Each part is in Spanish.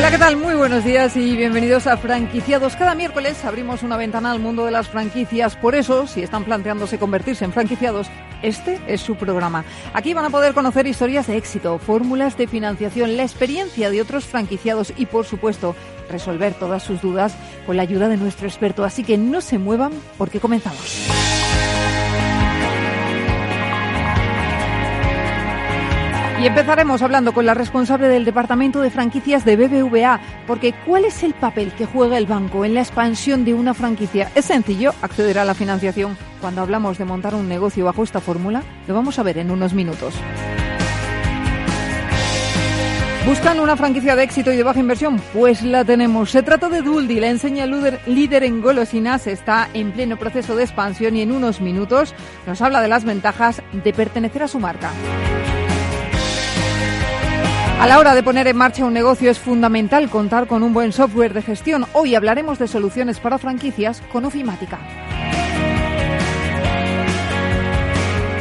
Hola, ¿qué tal? Muy buenos días y bienvenidos a Franquiciados. Cada miércoles abrimos una ventana al mundo de las franquicias. Por eso, si están planteándose convertirse en franquiciados, este es su programa. Aquí van a poder conocer historias de éxito, fórmulas de financiación, la experiencia de otros franquiciados y, por supuesto, resolver todas sus dudas con la ayuda de nuestro experto. Así que no se muevan porque comenzamos. Y empezaremos hablando con la responsable del Departamento de Franquicias de BBVA, porque ¿cuál es el papel que juega el banco en la expansión de una franquicia? Es sencillo acceder a la financiación. Cuando hablamos de montar un negocio bajo esta fórmula, lo vamos a ver en unos minutos. ¿Buscan una franquicia de éxito y de baja inversión? Pues la tenemos. Se trata de Duldi, la enseña líder en golosinas. Está en pleno proceso de expansión y en unos minutos nos habla de las ventajas de pertenecer a su marca. A la hora de poner en marcha un negocio es fundamental contar con un buen software de gestión. Hoy hablaremos de soluciones para franquicias con Ofimática.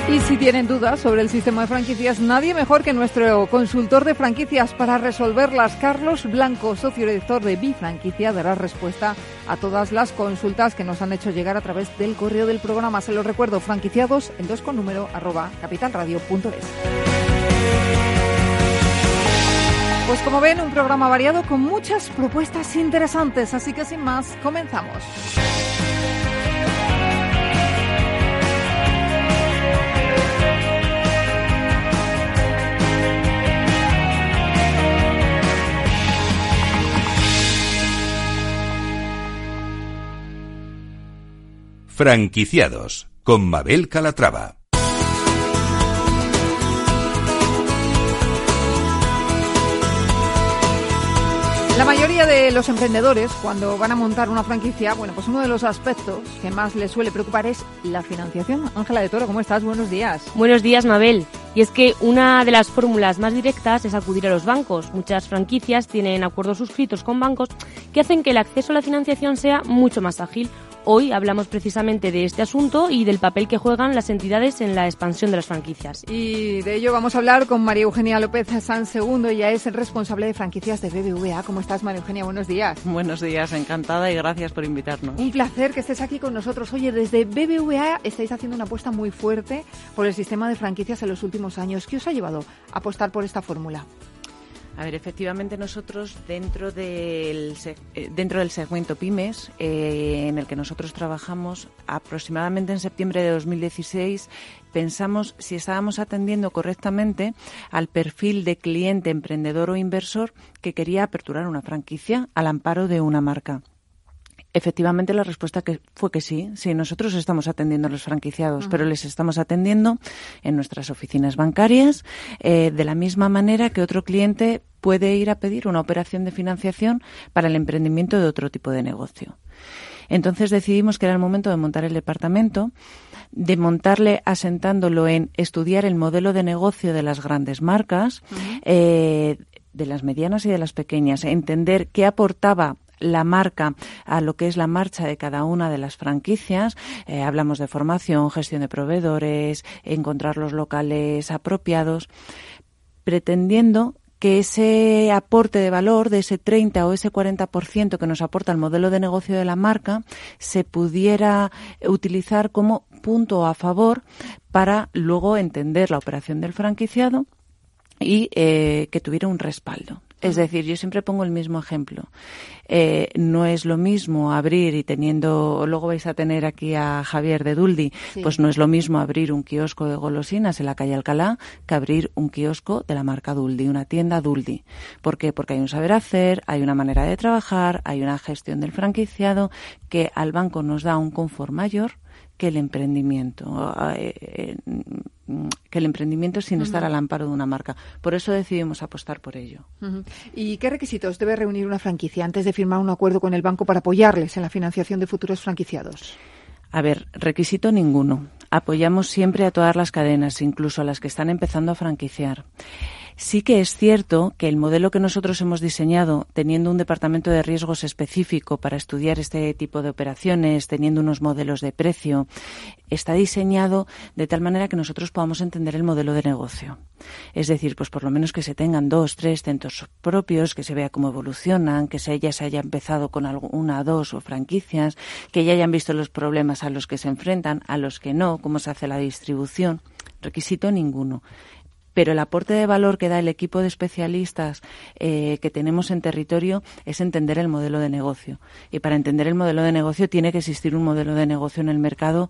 Y si tienen dudas sobre el sistema de franquicias, nadie mejor que nuestro consultor de franquicias para resolverlas. Carlos Blanco, socio director de Bifranquicia, dará respuesta a todas las consultas que nos han hecho llegar a través del correo del programa. Se los recuerdo, franquiciados en dos con número arroba capitalradio.es. Pues como ven, un programa variado con muchas propuestas interesantes, así que sin más, comenzamos. Franquiciados con Mabel Calatrava. La mayoría de los emprendedores, cuando van a montar una franquicia, bueno, pues uno de los aspectos que más les suele preocupar es la financiación. Ángela de Toro, ¿cómo estás? Buenos días. Buenos días, Mabel. Y es que una de las fórmulas más directas es acudir a los bancos. Muchas franquicias tienen acuerdos suscritos con bancos que hacen que el acceso a la financiación sea mucho más ágil Hoy hablamos precisamente de este asunto y del papel que juegan las entidades en la expansión de las franquicias. Y de ello vamos a hablar con María Eugenia López San Segundo, ella es el responsable de franquicias de BBVA. ¿Cómo estás, María Eugenia? Buenos días. Buenos días, encantada y gracias por invitarnos. Un placer que estés aquí con nosotros. Oye, desde BBVA estáis haciendo una apuesta muy fuerte por el sistema de franquicias en los últimos años. ¿Qué os ha llevado a apostar por esta fórmula? A ver, efectivamente nosotros dentro del, eh, dentro del segmento pymes eh, en el que nosotros trabajamos, aproximadamente en septiembre de 2016 pensamos si estábamos atendiendo correctamente al perfil de cliente, emprendedor o inversor que quería aperturar una franquicia al amparo de una marca. Efectivamente, la respuesta que fue que sí. Sí, nosotros estamos atendiendo a los franquiciados, pero les estamos atendiendo en nuestras oficinas bancarias eh, de la misma manera que otro cliente puede ir a pedir una operación de financiación para el emprendimiento de otro tipo de negocio. Entonces decidimos que era el momento de montar el departamento, de montarle asentándolo en estudiar el modelo de negocio de las grandes marcas, eh, de las medianas y de las pequeñas, entender qué aportaba la marca a lo que es la marcha de cada una de las franquicias. Eh, hablamos de formación, gestión de proveedores, encontrar los locales apropiados, pretendiendo que ese aporte de valor de ese 30 o ese 40% que nos aporta el modelo de negocio de la marca se pudiera utilizar como punto a favor para luego entender la operación del franquiciado y eh, que tuviera un respaldo. Es decir, yo siempre pongo el mismo ejemplo. Eh, no es lo mismo abrir y teniendo, luego vais a tener aquí a Javier de Duldi, pues no es lo mismo abrir un kiosco de golosinas en la calle Alcalá que abrir un kiosco de la marca Duldi, una tienda Duldi. ¿Por qué? Porque hay un saber hacer, hay una manera de trabajar, hay una gestión del franquiciado que al banco nos da un confort mayor que el emprendimiento, eh, eh, que el emprendimiento sin estar al amparo de una marca. Por eso decidimos apostar por ello. ¿Y qué requisitos debe reunir una franquicia antes de firmar un acuerdo con el banco para apoyarles en la financiación de futuros franquiciados? A ver, requisito ninguno. Apoyamos siempre a todas las cadenas, incluso a las que están empezando a franquiciar. Sí que es cierto que el modelo que nosotros hemos diseñado, teniendo un departamento de riesgos específico para estudiar este tipo de operaciones, teniendo unos modelos de precio, está diseñado de tal manera que nosotros podamos entender el modelo de negocio. Es decir, pues por lo menos que se tengan dos, tres centros propios, que se vea cómo evolucionan, que se, ya se haya empezado con una, dos o franquicias, que ya hayan visto los problemas a los que se enfrentan, a los que no, cómo se hace la distribución. Requisito ninguno pero el aporte de valor que da el equipo de especialistas eh, que tenemos en territorio es entender el modelo de negocio. Y para entender el modelo de negocio tiene que existir un modelo de negocio en el mercado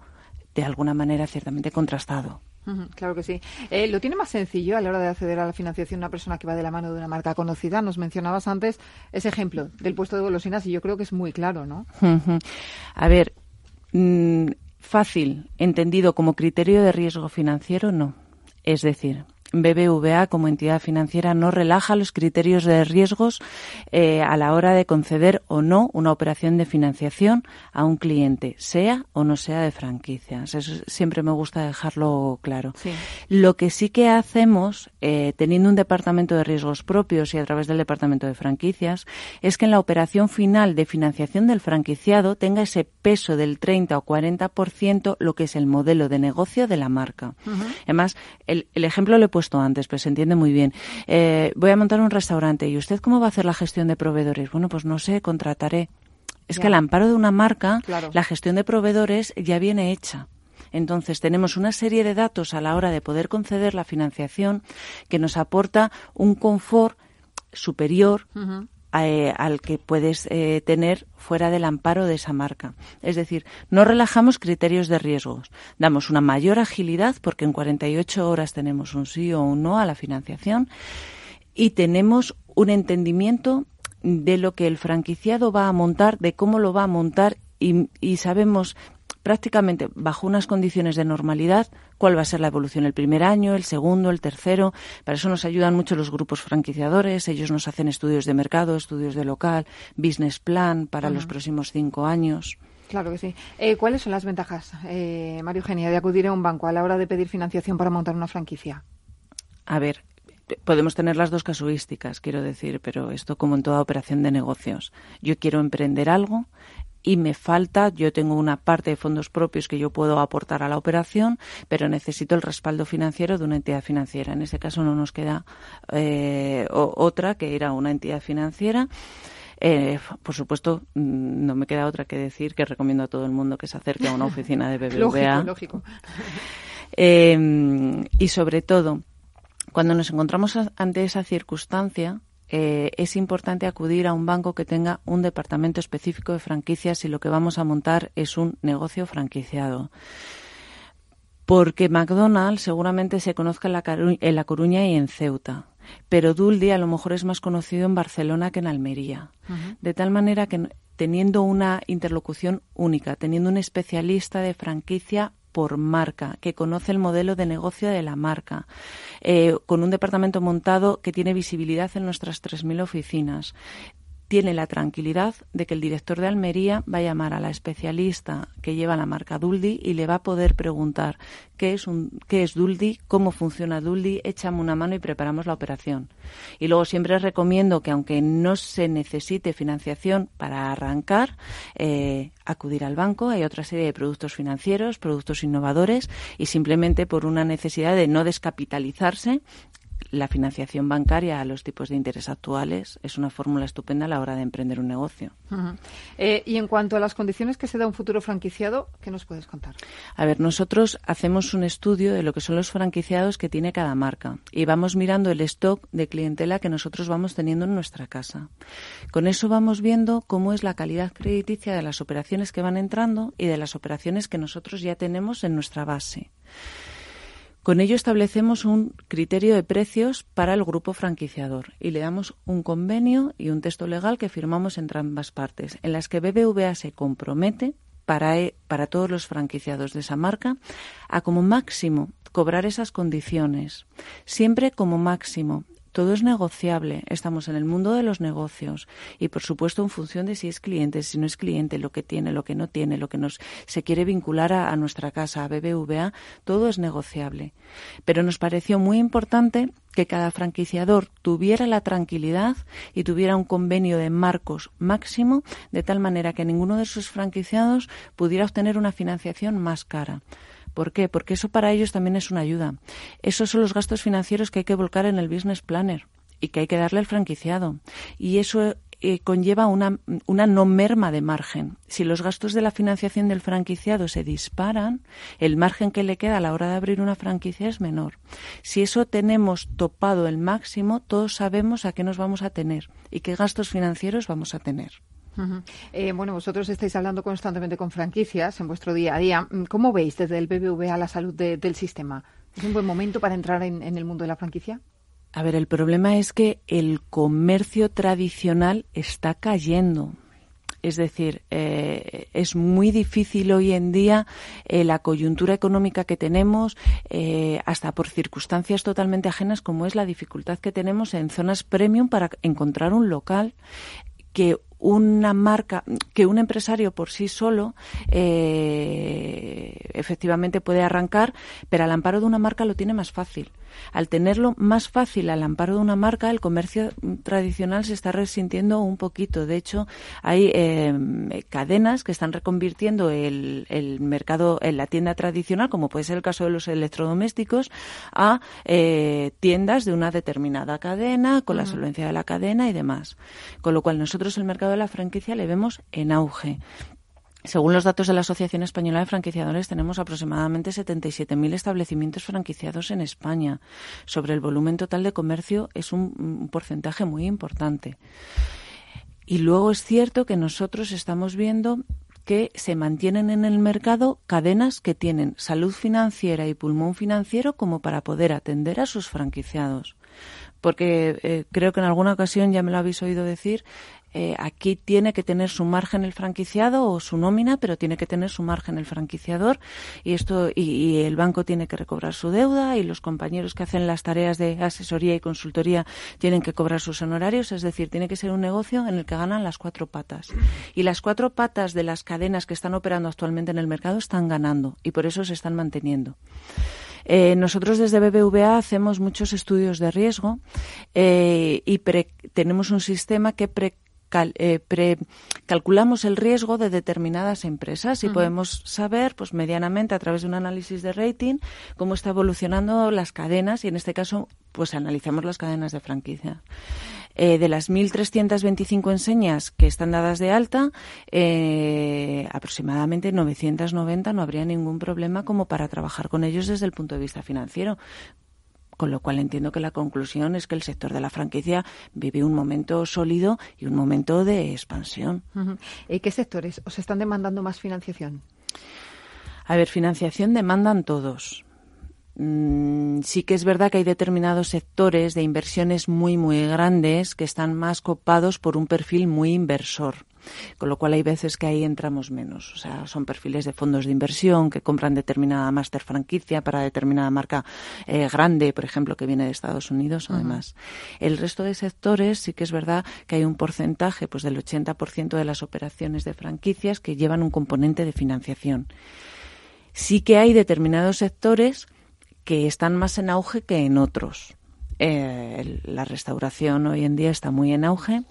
de alguna manera ciertamente contrastado. Claro que sí. Eh, lo tiene más sencillo a la hora de acceder a la financiación una persona que va de la mano de una marca conocida. Nos mencionabas antes ese ejemplo del puesto de golosinas y yo creo que es muy claro, ¿no? A ver, mm, fácil, entendido como criterio de riesgo financiero, no. Es decir, BBVA como entidad financiera no relaja los criterios de riesgos eh, a la hora de conceder o no una operación de financiación a un cliente, sea o no sea de franquicias. Eso siempre me gusta dejarlo claro. Lo que sí que hacemos, eh, teniendo un departamento de riesgos propios y a través del departamento de franquicias, es que en la operación final de financiación del franquiciado tenga ese peso del 30 o 40% lo que es el modelo de negocio de la marca. Además, el, el ejemplo le puesto antes, pues se entiende muy bien. Eh, voy a montar un restaurante y usted cómo va a hacer la gestión de proveedores. Bueno, pues no sé, contrataré. Es que al amparo de una marca, la gestión de proveedores ya viene hecha. Entonces, tenemos una serie de datos a la hora de poder conceder la financiación que nos aporta un confort superior eh, al que puedes eh, tener fuera del amparo de esa marca. Es decir, no relajamos criterios de riesgos, damos una mayor agilidad porque en 48 horas tenemos un sí o un no a la financiación y tenemos un entendimiento de lo que el franquiciado va a montar, de cómo lo va a montar y, y sabemos prácticamente bajo unas condiciones de normalidad cuál va a ser la evolución el primer año, el segundo, el tercero. Para eso nos ayudan mucho los grupos franquiciadores. Ellos nos hacen estudios de mercado, estudios de local, business plan para los próximos cinco años. Claro que sí. Eh, ¿Cuáles son las ventajas, eh, Mario Eugenia, de acudir a un banco a la hora de pedir financiación para montar una franquicia? A ver, podemos tener las dos casuísticas, quiero decir, pero esto como en toda operación de negocios. Yo quiero emprender algo, y me falta, yo tengo una parte de fondos propios que yo puedo aportar a la operación, pero necesito el respaldo financiero de una entidad financiera. En ese caso no nos queda eh, otra que era una entidad financiera. Eh, por supuesto, mm, no me queda otra que decir que recomiendo a todo el mundo que se acerque a una oficina de BBVA. lógico, lógico. Eh, y sobre todo, cuando nos encontramos ante esa circunstancia, eh, es importante acudir a un banco que tenga un departamento específico de franquicias si lo que vamos a montar es un negocio franquiciado. Porque McDonald's seguramente se conozca en La, en la Coruña y en Ceuta, pero Duldi a lo mejor es más conocido en Barcelona que en Almería. De tal manera que teniendo una interlocución única, teniendo un especialista de franquicia por marca, que conoce el modelo de negocio de la marca, eh, con un departamento montado que tiene visibilidad en nuestras 3.000 oficinas, tiene la tranquilidad de que el director de Almería va a llamar a la especialista que lleva la marca Duldi y le va a poder preguntar qué es, un, qué es Duldi, cómo funciona Duldi, échame una mano y preparamos la operación. Y luego siempre recomiendo que aunque no se necesite financiación para arrancar, eh, acudir al banco. Hay otra serie de productos financieros, productos innovadores y simplemente por una necesidad de no descapitalizarse la financiación bancaria a los tipos de interés actuales es una fórmula estupenda a la hora de emprender un negocio. Eh, y en cuanto a las condiciones que se da un futuro franquiciado, ¿qué nos puedes contar? A ver, nosotros hacemos un estudio de lo que son los franquiciados que tiene cada marca y vamos mirando el stock de clientela que nosotros vamos teniendo en nuestra casa. Con eso vamos viendo cómo es la calidad crediticia de las operaciones que van entrando y de las operaciones que nosotros ya tenemos en nuestra base. Con ello establecemos un criterio de precios para el grupo franquiciador y le damos un convenio y un texto legal que firmamos entre ambas partes, en las que BBVA se compromete para, e, para todos los franquiciados de esa marca a como máximo cobrar esas condiciones, siempre como máximo, todo es negociable. Estamos en el mundo de los negocios y, por supuesto, en función de si es cliente, si no es cliente, lo que tiene, lo que no tiene, lo que nos se quiere vincular a, nuestra casa, a BBVA, todo es negociable. Pero nos pareció muy importante que cada franquiciador tuviera la tranquilidad y tuviera un convenio de marcos máximo, de tal manera que ninguno de sus franquiciados pudiera obtener una financiación más cara. ¿Por qué? Porque eso para ellos también es una ayuda. Esos son los gastos financieros que hay que volcar en el business planner y que hay que darle al franquiciado. Y eso eh, conlleva una, una, no merma de margen. Si los gastos de la financiación del franquiciado se disparan, el margen que le queda a la hora de abrir una franquicia es menor. Si eso tenemos topado el máximo, todos sabemos a qué nos vamos a tener y qué gastos financieros vamos a tener. Eh, bueno, vosotros estáis hablando constantemente con franquicias en vuestro día a día. Mm, ¿Cómo veis desde el BBVA la salud del sistema? ¿Es un buen momento para entrar en, el mundo de la franquicia? A ver, el problema es que el comercio tradicional está cayendo. Es decir, eh, es muy difícil hoy en día eh, la coyuntura económica que tenemos, hasta por circunstancias totalmente ajenas, como es la dificultad que tenemos en zonas premium para encontrar un local que una marca, que un empresario por sí solo eh, efectivamente puede arrancar, pero al amparo de una marca lo tiene más fácil. Al tenerlo más fácil al amparo de una marca, el comercio tradicional se está resintiendo un poquito. De hecho, hay eh, cadenas que están reconvirtiendo el, mercado en la tienda tradicional, como puede ser el caso de los electrodomésticos, a eh, tiendas de una determinada cadena, con la solvencia de la cadena y demás. Con lo cual, nosotros el mercado de la franquicia le vemos en auge. Según los datos de la Asociación Española de Franquiciadores, tenemos aproximadamente 77.000 establecimientos franquiciados en España. Sobre el volumen total de comercio es un, porcentaje muy importante. Y luego es cierto que nosotros estamos viendo que se mantienen en el mercado cadenas que tienen salud financiera y pulmón financiero como para poder atender a sus franquiciados. Porque eh, creo que en alguna ocasión ya me lo habéis oído decir, eh, aquí tiene que tener su margen el franquiciado o su nómina, pero tiene que tener su margen el franquiciador y esto y, el banco tiene que recobrar su deuda y los compañeros que hacen las tareas de asesoría y consultoría tienen que cobrar sus honorarios, es decir, tiene que ser un negocio en el que ganan las cuatro patas. Y las cuatro patas de las cadenas que están operando actualmente en el mercado están ganando y por eso se están manteniendo. Eh, nosotros desde BBVA hacemos muchos estudios de riesgo eh, y tenemos un sistema que pre eh, calculamos el riesgo de determinadas empresas y podemos saber, pues medianamente a través de un análisis de rating, cómo está evolucionando las cadenas y en este caso, pues analizamos las cadenas de franquicia. Eh, de las 1.325 enseñas que están dadas de alta, eh, aproximadamente 990 no habría ningún problema como para trabajar con ellos desde el punto de vista financiero. Con lo cual entiendo que la conclusión es que el sector de la franquicia vive un momento sólido y un momento de expansión. ¿Y qué sectores os están demandando más financiación? A ver, financiación demandan todos. Mm, sí que es verdad que hay determinados sectores de inversiones muy, muy grandes que están más copados por un perfil muy inversor con lo cual hay veces que ahí entramos menos. O sea, son perfiles de fondos de inversión que compran determinada máster franquicia para determinada marca eh, grande, por ejemplo, que viene de Estados Unidos o demás. El resto de sectores sí que es verdad que hay un porcentaje pues del 80% de las operaciones de franquicias que llevan un componente de financiación. Sí que hay determinados sectores que están más en auge que en otros Eh, la restauración hoy en día está muy en auge.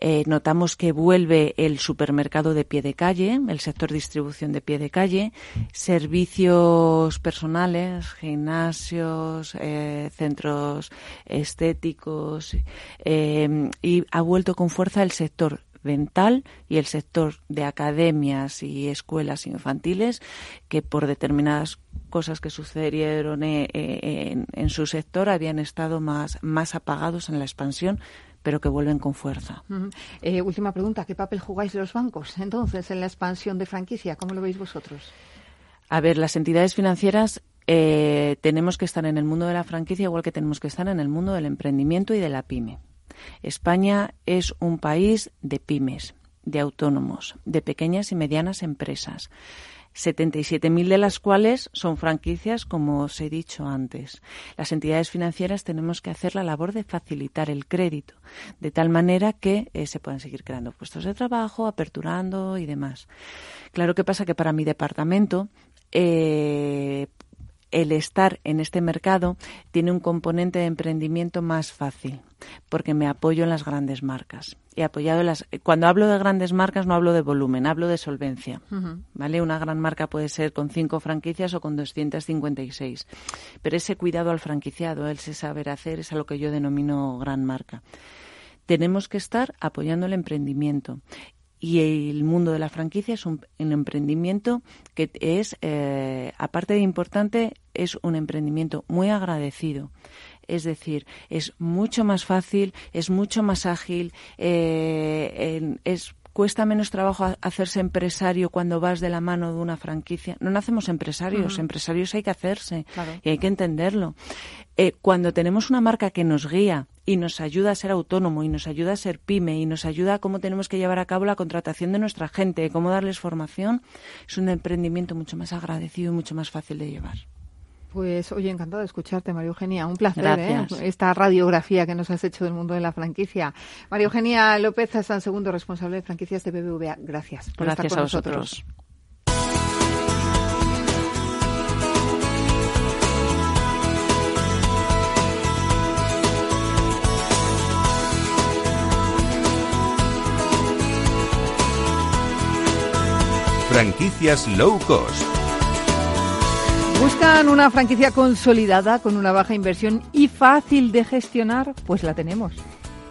Eh, notamos que vuelve el supermercado de pie de calle, el sector distribución de pie de calle, servicios personales, gimnasios, eh, centros estéticos y ha vuelto con fuerza el sector dental y el sector de academias y escuelas infantiles que por determinadas cosas que sucedieron eh, eh, en, su sector habían estado más, más apagados en la expansión, pero que vuelven con fuerza. Eh, última pregunta, ¿qué papel jugáis los bancos entonces en la expansión de franquicia? ¿Cómo lo veis vosotros? A ver, las entidades financieras tenemos que estar en el mundo de la franquicia igual que tenemos que estar en el mundo del emprendimiento y de la pyme. España es un país de pymes, de autónomos, de pequeñas y medianas empresas. 77.000 de las cuales son franquicias, como os he dicho antes. Las entidades financieras tenemos que hacer la labor de facilitar el crédito, de tal manera que eh, se puedan seguir creando puestos de trabajo, aperturando y demás. Claro que pasa que para mi departamento eh, el estar en este mercado tiene un componente de emprendimiento más fácil, porque me apoyo en las grandes marcas. He apoyado las. Cuando hablo de grandes marcas no hablo de volumen, hablo de solvencia. ¿Vale? Una gran marca puede ser con cinco franquicias o con 256. Pero ese cuidado al franquiciado, ese saber hacer, es a lo que yo denomino gran marca tenemos que estar apoyando el emprendimiento y el mundo de la franquicia es un, emprendimiento que es, eh, aparte de importante, es un emprendimiento muy agradecido. Es decir, es mucho más fácil, es mucho más ágil, eh, es cuesta menos trabajo hacerse empresario cuando vas de la mano de una franquicia. No nacemos empresarios, empresarios hay que hacerse y hay que entenderlo. Eh, cuando tenemos una marca que nos guía y nos ayuda a ser autónomo y nos ayuda a ser pyme y nos ayuda a cómo tenemos que llevar a cabo la contratación de nuestra gente, cómo darles formación, es un emprendimiento mucho más agradecido y mucho más fácil de llevar. Pues oye, encantado de escucharte, María Eugenia. Un placer ¿eh? esta radiografía que nos has hecho del mundo de la franquicia. María Eugenia López San Segundo, responsable de franquicias de BBVA. Gracias por estar con nosotros. Franquicias low cost ¿Buscan una franquicia consolidada con una baja inversión y fácil de gestionar? Pues la tenemos.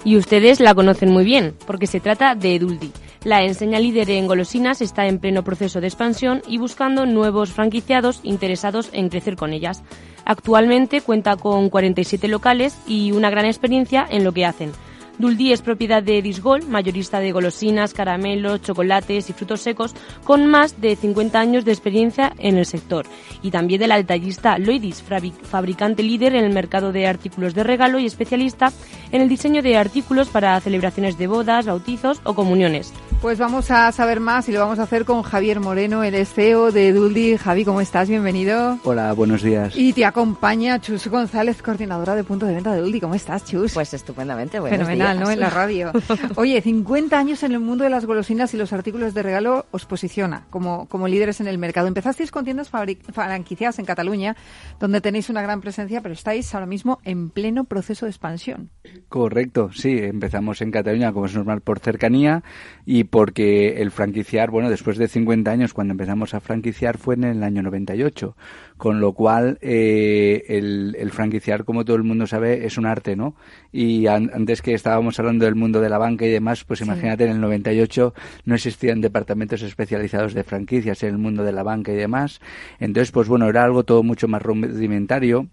Y ustedes la conocen muy bien, porque se trata de Eduldi. La enseña líder en golosinas está en pleno proceso de expansión y buscando nuevos franquiciados interesados en crecer con ellas. Actualmente cuenta con 47 locales y una gran experiencia en lo que hacen Duldi es propiedad de Disgol, mayorista de golosinas, caramelos, chocolates y frutos secos, con más de 50 años de experiencia en el sector. Y también de la detallista Loidis, fabricante líder en el mercado de artículos de regalo y especialista en el diseño de artículos para celebraciones de bodas, bautizos o comuniones. Pues vamos a saber más y lo vamos a hacer con Javier Moreno, el CEO de Duldi. Javi, ¿cómo estás? Bienvenido. Hola, buenos días. Y te acompaña Chus González, coordinadora de punto de venta de Duldi. ¿Cómo estás, Chus? Pues estupendamente, buenos ¿no? En la radio. Oye, 50 años en el mundo de las golosinas y los artículos de regalo os posiciona como, como líderes en el mercado. Empezasteis con tiendas franquiciadas en Cataluña, donde tenéis una gran presencia, pero estáis ahora mismo en pleno proceso de expansión. Correcto, sí. Empezamos en Cataluña, como es normal, por cercanía y porque el franquiciar, bueno, después de 50 años, cuando empezamos a franquiciar, fue en el año 98 con lo cual eh, el, el, franquiciar, como todo el mundo sabe, es un arte, ¿no? Y antes que estábamos hablando del mundo de la banca y demás, pues imagínate, en el 98 no existían departamentos especializados de franquicias en el mundo de la banca y demás. Entonces, pues bueno, era algo todo mucho más rudimentario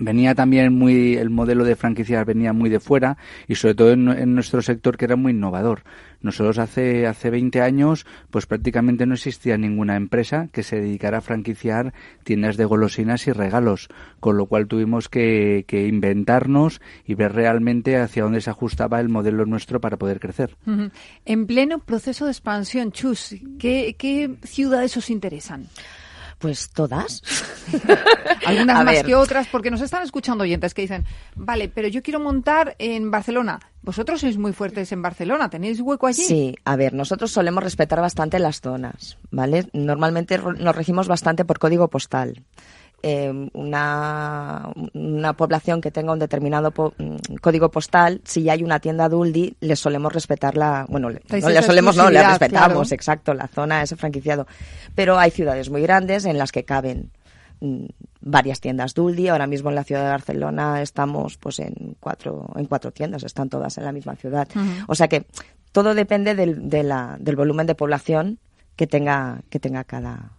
venía también muy el modelo de franquicias venía muy de fuera y sobre todo en, nuestro sector que era muy innovador. Nosotros hace hace 20 años pues prácticamente no existía ninguna empresa que se dedicara a franquiciar tiendas de golosinas y regalos, con lo cual tuvimos que, inventarnos y ver realmente hacia dónde se ajustaba el modelo nuestro para poder crecer. En pleno proceso de expansión, Chus, ¿qué, qué ciudades os interesan? Pues todas. Algunas más que otras, porque nos están escuchando oyentes que dicen, vale, pero yo quiero montar en Barcelona. Vosotros sois muy fuertes en Barcelona, ¿tenéis hueco allí? Sí, a ver, nosotros solemos respetar bastante las zonas, ¿vale? Normalmente nos regimos bastante por código postal. Eh, una, una población que tenga un determinado po- mm, código postal, si ya hay una tienda Duldi, le solemos respetar la, bueno, le, no le solemos, no, le respetamos, claro. exacto, la zona es franquiciado. Pero hay ciudades muy grandes en las que caben mm, varias tiendas Duldi. Ahora mismo en la ciudad de Barcelona estamos pues en cuatro, en cuatro tiendas, están todas en la misma ciudad. O sea que todo depende del, de la- del volumen de población que tenga, que tenga cada,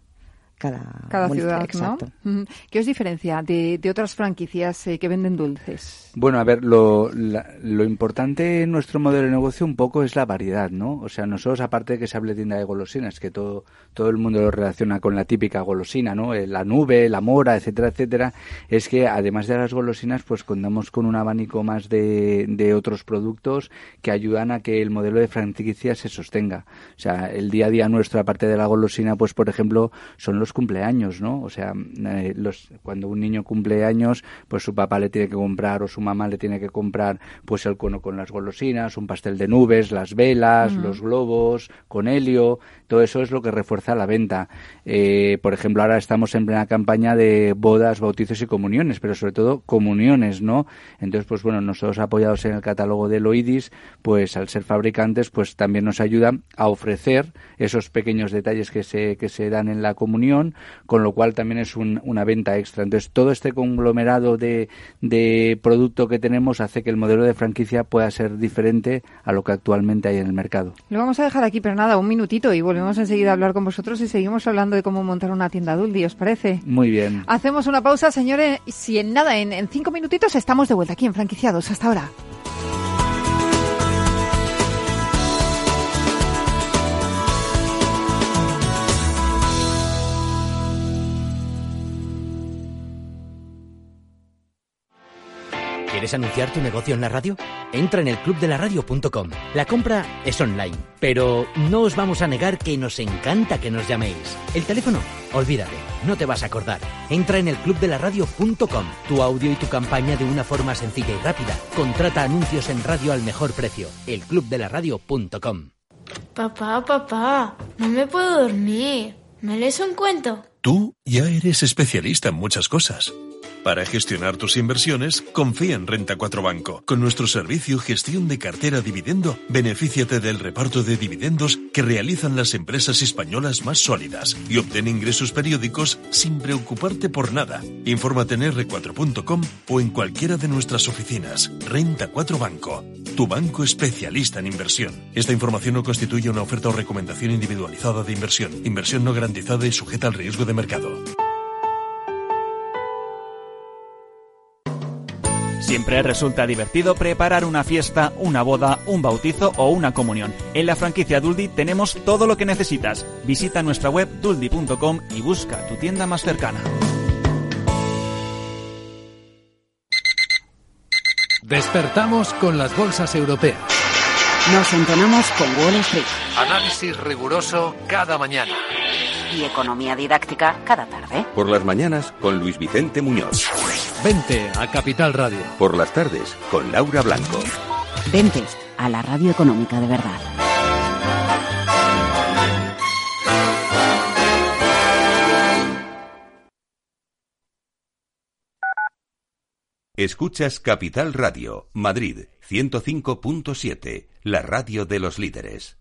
cada, ciudad, Exacto. ¿no? ¿Qué os diferencia de, de otras franquicias eh, que venden dulces? Bueno, a ver, lo, lo importante en nuestro modelo de negocio un poco es la variedad, ¿no? O sea, nosotros, aparte de que se hable tienda de golosinas, que todo, todo el mundo lo relaciona con la típica golosina, ¿no? Eh, La nube, la mora, etcétera, etcétera, es que además de las golosinas, pues contamos con un abanico más de, de otros productos que ayudan a que el modelo de franquicia se sostenga. O sea, el día a día nuestro, aparte de la golosina, pues por ejemplo, son los cumpleaños, ¿no? O sea, eh, los, cuando un niño cumple años, pues su papá le tiene que comprar o su mamá le tiene que comprar pues el cono con las golosinas, un pastel de nubes, las velas, los globos, con helio, todo eso es lo que refuerza la venta. Eh, por ejemplo, ahora estamos en plena campaña de bodas, bautizos y comuniones, pero sobre todo comuniones, ¿no? Entonces, pues bueno, nosotros apoyados en el catálogo de Loidis, pues al ser fabricantes, pues también nos ayuda a ofrecer esos pequeños detalles que se, que se dan en la comunión, con lo cual también es un- una venta extra. Entonces, todo este conglomerado de, de producto que tenemos hace que el modelo de franquicia pueda ser diferente a lo que actualmente hay en el mercado. Lo vamos a dejar aquí, pero nada, un minutito y volvemos enseguida a hablar con vosotros y seguimos hablando de cómo montar una tienda Duldi, ¿os parece? Muy bien. Hacemos una pausa, señores, si en nada, en, en cinco minutitos estamos de vuelta aquí en Franquiciados. Hasta ahora. ¿Quieres anunciar tu negocio en la radio? Entra en el clubdelaradio.com. La compra es online, pero no os vamos a negar que nos encanta que nos llaméis. El teléfono, olvídate, no te vas a acordar. Entra en el clubdelaradio.com. Tu audio y tu campaña de una forma sencilla y rápida. Contrata anuncios en radio al mejor precio. elclubdelaradio.com. Papá, papá, no me puedo dormir. ¿Me lees un cuento? Tú ya eres especialista en muchas cosas. Para gestionar tus inversiones, confía en Renta 4 Banco. Con nuestro servicio Gestión de Cartera Dividendo, benefíciate del reparto de dividendos que realizan las empresas españolas más sólidas y obtén ingresos periódicos sin preocuparte por nada. Infórmate en r4.com o en cualquiera de nuestras oficinas. Renta 4 Banco, tu banco especialista en inversión. Esta información no constituye una oferta o recomendación individualizada de inversión. Inversión no garantizada y sujeta al riesgo de mercado. Siempre resulta divertido preparar una fiesta, una boda, un bautizo o una comunión. En la franquicia Duldi tenemos todo lo que necesitas. Visita nuestra web duldi.com y busca tu tienda más cercana. Despertamos con las bolsas europeas. Nos entonamos con Wall Street Análisis riguroso cada mañana. y economía didáctica cada tarde. Por las mañanas con Luis Vicente Muñoz. Vente a Capital Radio. Por las tardes con Laura Blanco. Vente a la radio económica de verdad. Escuchas Capital Radio, Madrid 105.7, la radio de los líderes.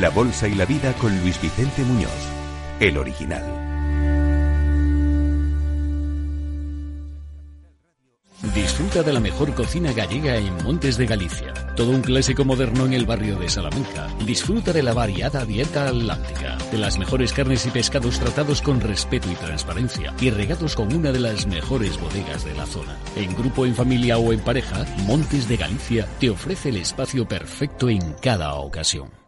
La Bolsa y la Vida con Luis Vicente Muñoz, el original. Disfruta de la mejor cocina gallega en Montes de Galicia. Todo un clásico moderno en el barrio de Salamanca. Disfruta de la variada dieta atlántica, de las mejores carnes y pescados tratados con respeto y transparencia y regados con una de las mejores bodegas de la zona. En grupo, en familia o en pareja, Montes de Galicia te ofrece el espacio perfecto en cada ocasión.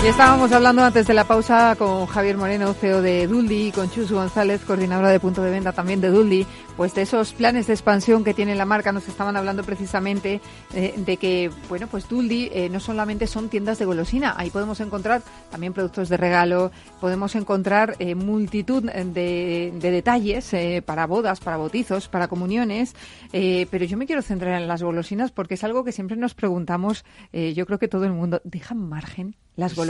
Y estábamos hablando antes de la pausa con Javier Moreno, CEO de Duldi, y con Chus González, coordinadora de punto de venta también de Duldi, pues de esos planes de expansión que tiene la marca. Nos estaban hablando precisamente eh, de que, bueno, pues Duldi eh, no solamente son tiendas de golosina, ahí podemos encontrar también productos de regalo, podemos encontrar eh, multitud de, de detalles para bodas, para bautizos, para comuniones, pero yo me quiero centrar en las golosinas porque es algo que siempre nos preguntamos, yo creo que todo el mundo, ¿dejan margen las golosinas?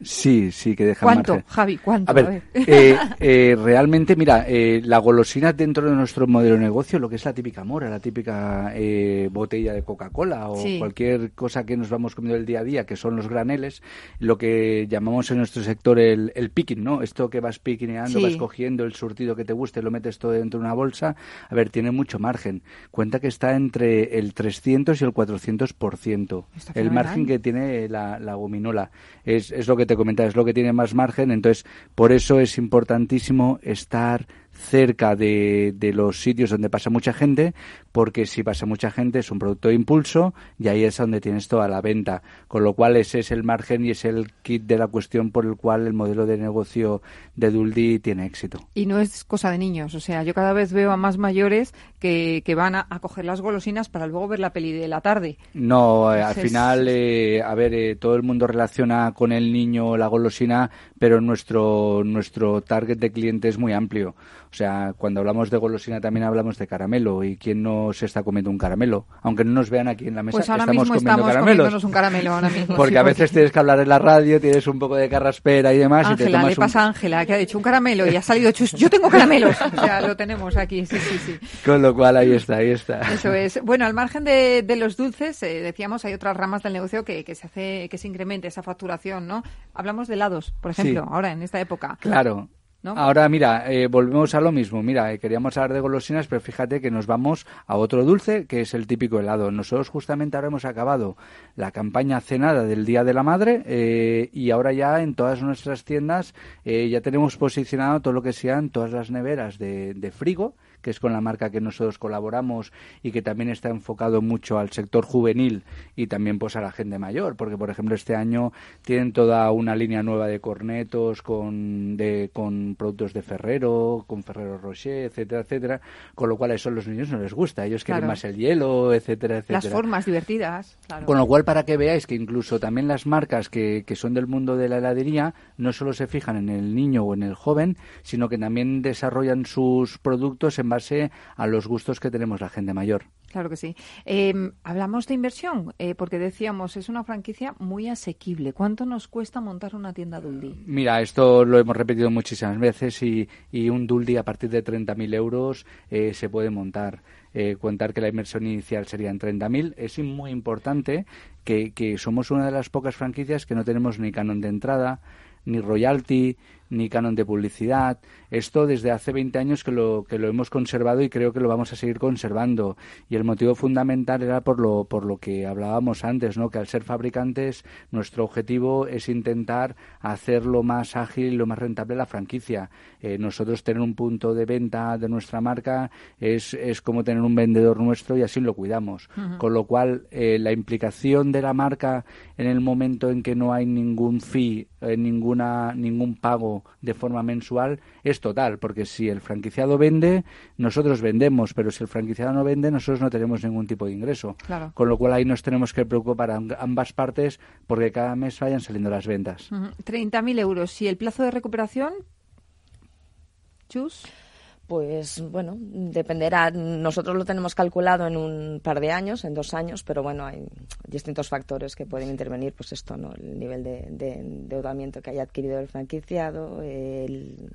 Sí, sí, que dejan ¿Cuánto, margen. Javi? ¿Cuánto? A ver, eh, eh, realmente, mira, eh, la golosina dentro de nuestro modelo de negocio, lo que es la típica mora, la típica eh, botella de Coca-Cola o Sí. cualquier cosa que nos vamos comiendo el día a día, que son los graneles, lo que llamamos en nuestro sector el, el picking, ¿no? Esto que vas pickineando, Sí. vas cogiendo el surtido que te guste, lo metes todo dentro de una bolsa. A ver, tiene mucho margen. Cuenta que está entre el 300 y el 400%. Está El fenomenal. margen que tiene la, la gominola. Es, es lo que te comentaba, es lo que tiene más margen. Entonces, por eso es importantísimo estar cerca de, de los sitios donde pasa mucha gente, porque si pasa mucha gente es un producto de impulso y ahí es donde tienes toda la venta. Con lo cual ese es el margen y es el kit de la cuestión por el cual el modelo de negocio de Duldi tiene éxito. Y no es cosa de niños, o sea, yo cada vez veo a más mayores que, que van a, a coger las golosinas para luego ver la peli de la tarde. No, eh, al final, eh, a ver, eh, todo el mundo relaciona con el niño la golosina, pero nuestro, nuestro target de cliente es muy amplio. O sea, cuando hablamos de golosina también hablamos de caramelo. ¿Y quién no se está comiendo un caramelo? Aunque no nos vean aquí en la mesa, Pues ahora estamos mismo comiendo estamos caramelos. comiéndonos un caramelo ahora mismo. Porque sí, a veces tienes que hablar en la radio, tienes un poco de carraspera y demás. y te Ángela, tomas le un- pasa a Ángela, que ha dicho un caramelo y ha salido chus. Yo tengo caramelos. O sea, lo tenemos aquí, sí, sí, sí. Con lo cual ahí está, ahí está. Eso es. Bueno, al margen de, de los dulces, eh, decíamos, hay otras ramas del negocio que, que se hace, que se incremente esa facturación, ¿no? Hablamos de helados, por ejemplo, Sí. Ahora en esta época. Claro. ¿No? Ahora, mira, eh, volvemos a lo mismo. Mira, eh, queríamos hablar de golosinas, pero fíjate que nos vamos a otro dulce, que es el típico helado. Nosotros justamente ahora hemos acabado la campaña cenada del Día de la Madre eh, y ahora ya en todas nuestras tiendas eh, ya tenemos posicionado todo lo que sean todas las neveras de, de frigo, que es con la marca que nosotros colaboramos y que también está enfocado mucho al sector juvenil y también pues a la gente mayor, porque por ejemplo este año tienen toda una línea nueva de cornetos con de con productos de Ferrero, con Ferrero Rocher, etcétera, etcétera, con lo cual a eso a los niños no les gusta, ellos quieren más el hielo, etcétera, etcétera. Las formas divertidas, claro. Con lo cual, para que veáis que incluso también las marcas que, que son del mundo de la heladería no solo se fijan en el niño o en el joven, sino que también desarrollan sus productos en base a los gustos que tenemos la gente mayor. Claro que sí. Eh, hablamos de inversión, eh, porque decíamos, es una franquicia muy asequible. ¿Cuánto nos cuesta montar una tienda Duldi? Mira, esto lo hemos repetido muchísimas veces y, y un Duldi a partir de 30.000 euros eh, se puede montar. Eh, contar que la inversión inicial serían 30.000. Es muy importante que, que somos una de las pocas franquicias que no tenemos ni canon de entrada, ni royalty, ni canon de publicidad. Esto desde hace 20 años que lo, que lo hemos conservado y creo que lo vamos a seguir conservando. Y el motivo fundamental era por lo, por lo que hablábamos antes, ¿no? que al ser fabricantes nuestro objetivo es intentar hacer lo más ágil y lo más rentable la franquicia. Eh, nosotros tener un punto de venta de nuestra marca es, es como tener un vendedor nuestro y así lo cuidamos. Con lo cual, eh, la implicación de la marca en el momento en que no hay ningún fee, eh, ninguna, ningún pago de forma mensual es total, porque si el franquiciado vende, nosotros vendemos, pero si el franquiciado no vende, nosotros no tenemos ningún tipo de ingreso. Con lo cual ahí nos tenemos que preocupar a ambas partes porque cada mes vayan saliendo las ventas. 30.000 euros. ¿Y el plazo de recuperación? Chus. Pues bueno, dependerá. Nosotros lo tenemos calculado en un par de años, en dos años, pero bueno, hay distintos factores que pueden intervenir. Pues esto, ¿no? El nivel de, de endeudamiento que haya adquirido el franquiciado, el,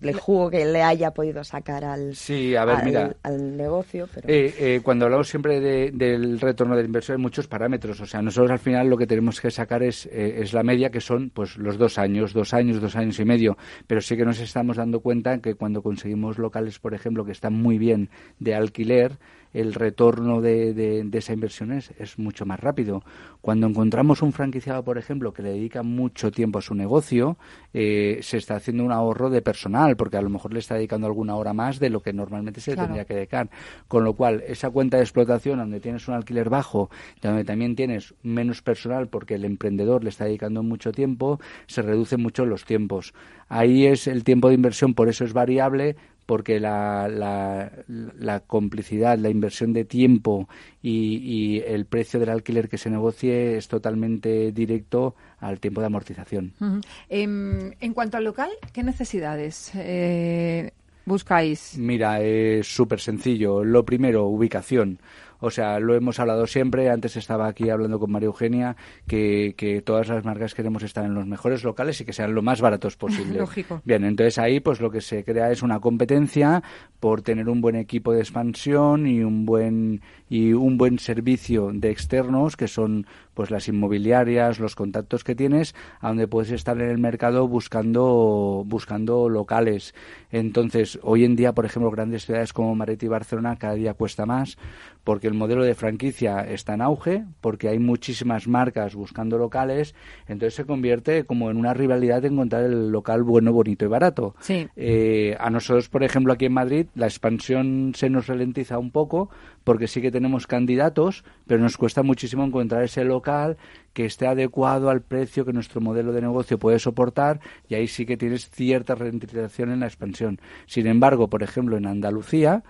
el jugo que le haya podido sacar al, sí, a ver, al, negocio. Pero... Eh, eh, cuando hablamos siempre del retorno de la inversión hay muchos parámetros. O sea, nosotros al final lo que tenemos que sacar es, eh, es la media, que son pues los dos años, dos años, dos años y medio. Pero sí que nos estamos dando cuenta que cuando conseguimos locales, por ejemplo, que están muy bien de alquiler, el retorno de, de, esa inversión es, mucho más rápido. Cuando encontramos un franquiciado, por ejemplo, que le dedica mucho tiempo a su negocio, eh, se está haciendo un ahorro de personal, porque a lo mejor le está dedicando alguna hora más de lo que normalmente se tendría que dedicar. Con lo cual, esa cuenta de explotación, donde tienes un alquiler bajo, donde también tienes menos personal, porque el emprendedor le está dedicando mucho tiempo, se reducen mucho los tiempos. Ahí es el tiempo de inversión, por eso es variable, porque la, la, complicidad, la inversión de tiempo y, el precio del alquiler que se negocie es totalmente directo al tiempo de amortización. Em, en, cuanto al local, ¿qué necesidades eh, buscáis? Mira, es súper sencillo. Lo primero, ubicación. O sea, lo hemos hablado siempre. Antes estaba aquí hablando con María Eugenia que, que todas las marcas queremos estar en los mejores locales y que sean lo más baratos posible. Lógico. Bien, entonces ahí pues lo que se crea es una competencia por tener un buen equipo de expansión y un buen y un buen servicio de externos que son pues las inmobiliarias, los contactos que tienes, a donde puedes estar en el mercado buscando buscando locales. Entonces, hoy en día, por ejemplo, grandes ciudades como Madrid y Barcelona cada día cuesta más porque el modelo de franquicia está en auge, porque hay muchísimas marcas buscando locales, entonces se convierte como en una rivalidad de encontrar el local bueno, bonito y barato. Sí. Eh, a nosotros, por ejemplo, aquí en Madrid, la expansión se nos ralentiza un poco, porque sí que tenemos candidatos, pero nos cuesta muchísimo encontrar ese local que esté adecuado al precio que nuestro modelo de negocio puede soportar y ahí sí que tienes cierta ralentización en la expansión. Sin embargo, por ejemplo, en Andalucía,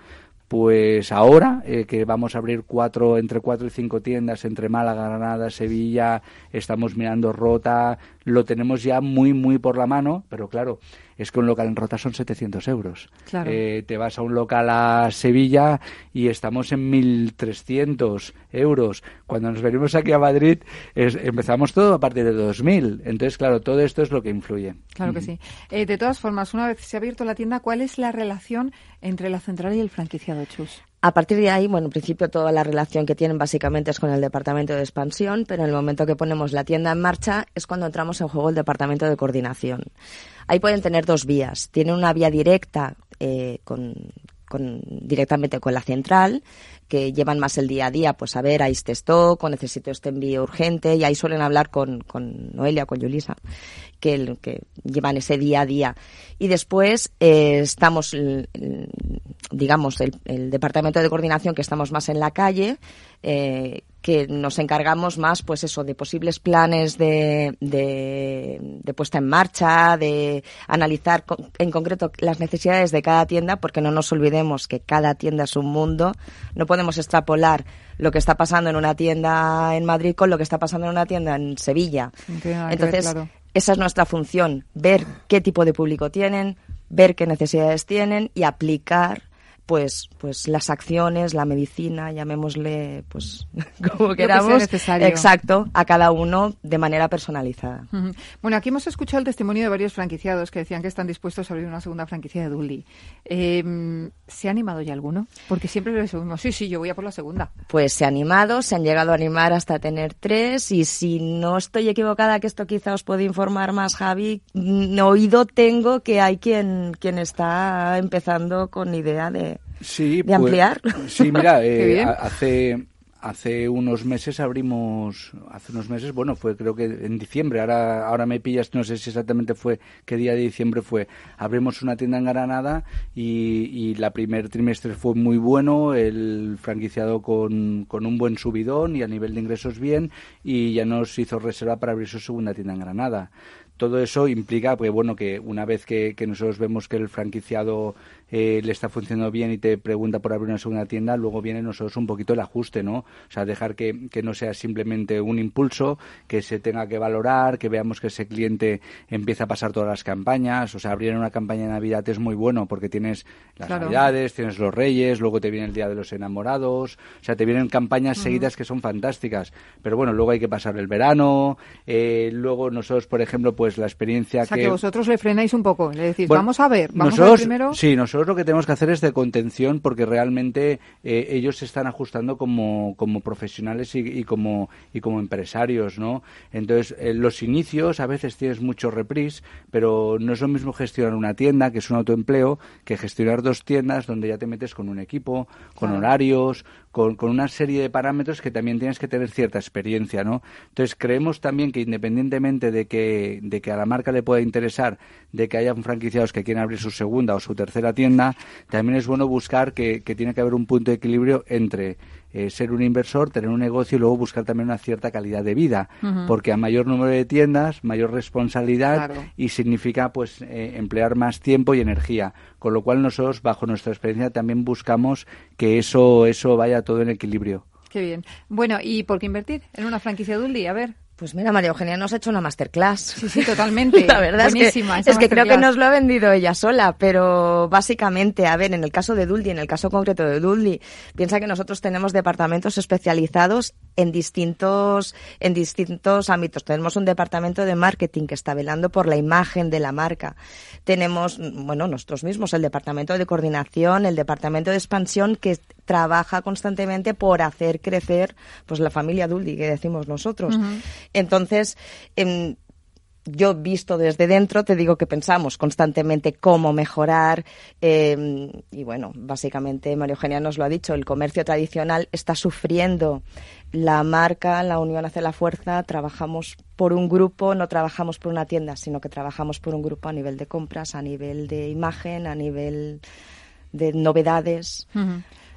pues ahora eh, que vamos a abrir cuatro entre cuatro y cinco tiendas entre Málaga, Granada, Sevilla, estamos mirando Rota, lo tenemos ya muy muy por la mano, pero claro, es que un local en Rota son 700 euros. Eh, te vas a un local a Sevilla y estamos en 1.300 euros. Cuando nos venimos aquí a Madrid empezamos todo a partir de 2.000. Entonces, claro, todo esto es lo que influye. Claro que sí. Eh, de todas formas, una vez se ha abierto la tienda, ¿cuál es la relación entre la central y el franquiciado Chus? A partir de ahí, bueno, en principio toda la relación que tienen básicamente es con el departamento de expansión, pero en el momento que ponemos la tienda en marcha es cuando entramos en juego el departamento de coordinación. Ahí pueden tener dos vías. Tienen una vía directa eh, con, directamente con la central, que llevan más el día a día, pues a ver, ahí este stock, o necesito este envío urgente, y ahí suelen hablar con, con Noelia, con Yulisa, que, llevan ese día a día. Y después eh, estamos, digamos, el, departamento de coordinación que estamos más en la calle, eh, que nos encargamos más, pues eso, de posibles planes de, de, puesta en marcha, de analizar en concreto las necesidades de cada tienda, porque no nos olvidemos que cada tienda es un mundo. No podemos extrapolar lo que está pasando en una tienda en Madrid con lo que está pasando en una tienda en Sevilla. Entonces, esa es nuestra función, ver qué tipo de público tienen, ver qué necesidades tienen y aplicar pues pues las acciones, la medicina, llamémosle pues como queramos, exacto, a cada uno de manera personalizada. Bueno, aquí hemos escuchado el testimonio de varios franquiciados que decían que están dispuestos a abrir una segunda franquicia de Dully. Em, ¿Se ha animado ya alguno? Porque siempre les oímos, sí, sí, yo voy a por la segunda. Pues se ha animado, se han llegado a animar hasta tener tres y si no estoy equivocada, que esto quizá os puede informar más Javi, oído tengo que hay quien, quien está empezando con idea de sí, de ampliar. sí, mira, eh, hace hace unos meses abrimos, hace unos meses, bueno, fue creo que en diciembre, ahora, ahora me pillas, no sé si exactamente fue qué día de diciembre fue, abrimos una tienda en Granada y, y la primer trimestre fue muy bueno, el franquiciado con, con un buen subidón y a nivel de ingresos bien y ya nos hizo reserva para abrir su segunda tienda en Granada. Todo eso implica, pues bueno, que una vez que, que nosotros vemos que el franquiciado eh, le está funcionando bien y te pregunta por abrir una segunda tienda, luego viene nosotros un poquito el ajuste, ¿no? O sea, dejar que, que no sea simplemente un impulso, que se tenga que valorar, que veamos que ese cliente empieza a pasar todas las campañas. O sea, abrir una campaña de Navidad es muy bueno porque tienes las Navidades, tienes los Reyes, luego te viene el Día de los Enamorados. O sea, te vienen campañas seguidas que son fantásticas. Pero bueno, luego hay que pasar el verano. Eh, luego nosotros, por ejemplo, pues la experiencia o sea, que... vosotros le frenáis un poco. Le decís, vamos a ver, vamos nosotros, a ver primero... Sí, nosotros lo que tenemos que hacer es de contención porque realmente eh, ellos se están ajustando como, como profesionales y, y, como, y como empresarios, ¿no? Entonces, en los inicios a veces tienes mucho reprise, pero no es lo mismo gestionar una tienda, que es un autoempleo, que gestionar dos tiendas donde ya te metes con un equipo, con horarios, con, con, una serie de parámetros que también tienes que tener cierta experiencia, ¿no? Entonces creemos también que independientemente de que, de que a la marca le pueda interesar, de que haya franquiciados que quieran abrir su segunda o su tercera tienda, también es bueno buscar que, que tiene que haber un punto de equilibrio entre eh, ser un inversor, tener un negocio y luego buscar también una cierta calidad de vida, porque a mayor número de tiendas, mayor responsabilidad Claro. y significa pues eh, emplear más tiempo y energía, con lo cual nosotros bajo nuestra experiencia también buscamos que eso eso vaya todo en equilibrio. Qué bien. Bueno, ¿y por qué invertir en una franquicia de Dully? A ver. Pues mira, María Eugenia nos ha hecho una masterclass. Sí, sí, totalmente. La verdad es que, es que creo que nos lo ha vendido ella sola, pero básicamente, a ver, en el caso de Dully, en el caso concreto de Dully, piensa que nosotros tenemos departamentos especializados en distintos, en distintos ámbitos. Tenemos un departamento de marketing que está velando por la imagen de la marca. Tenemos, bueno, nosotros mismos, el departamento de coordinación, el departamento de expansión que trabaja constantemente por hacer crecer pues la familia Dully que decimos nosotros. Entonces, em, yo visto desde dentro te digo que pensamos constantemente cómo mejorar eh, y bueno, básicamente María Eugenia nos lo ha dicho, el comercio tradicional está sufriendo. La marca, la unión hace la fuerza, trabajamos por un grupo, no trabajamos por una tienda, sino que trabajamos por un grupo a nivel de compras, a nivel de imagen, a nivel de novedades.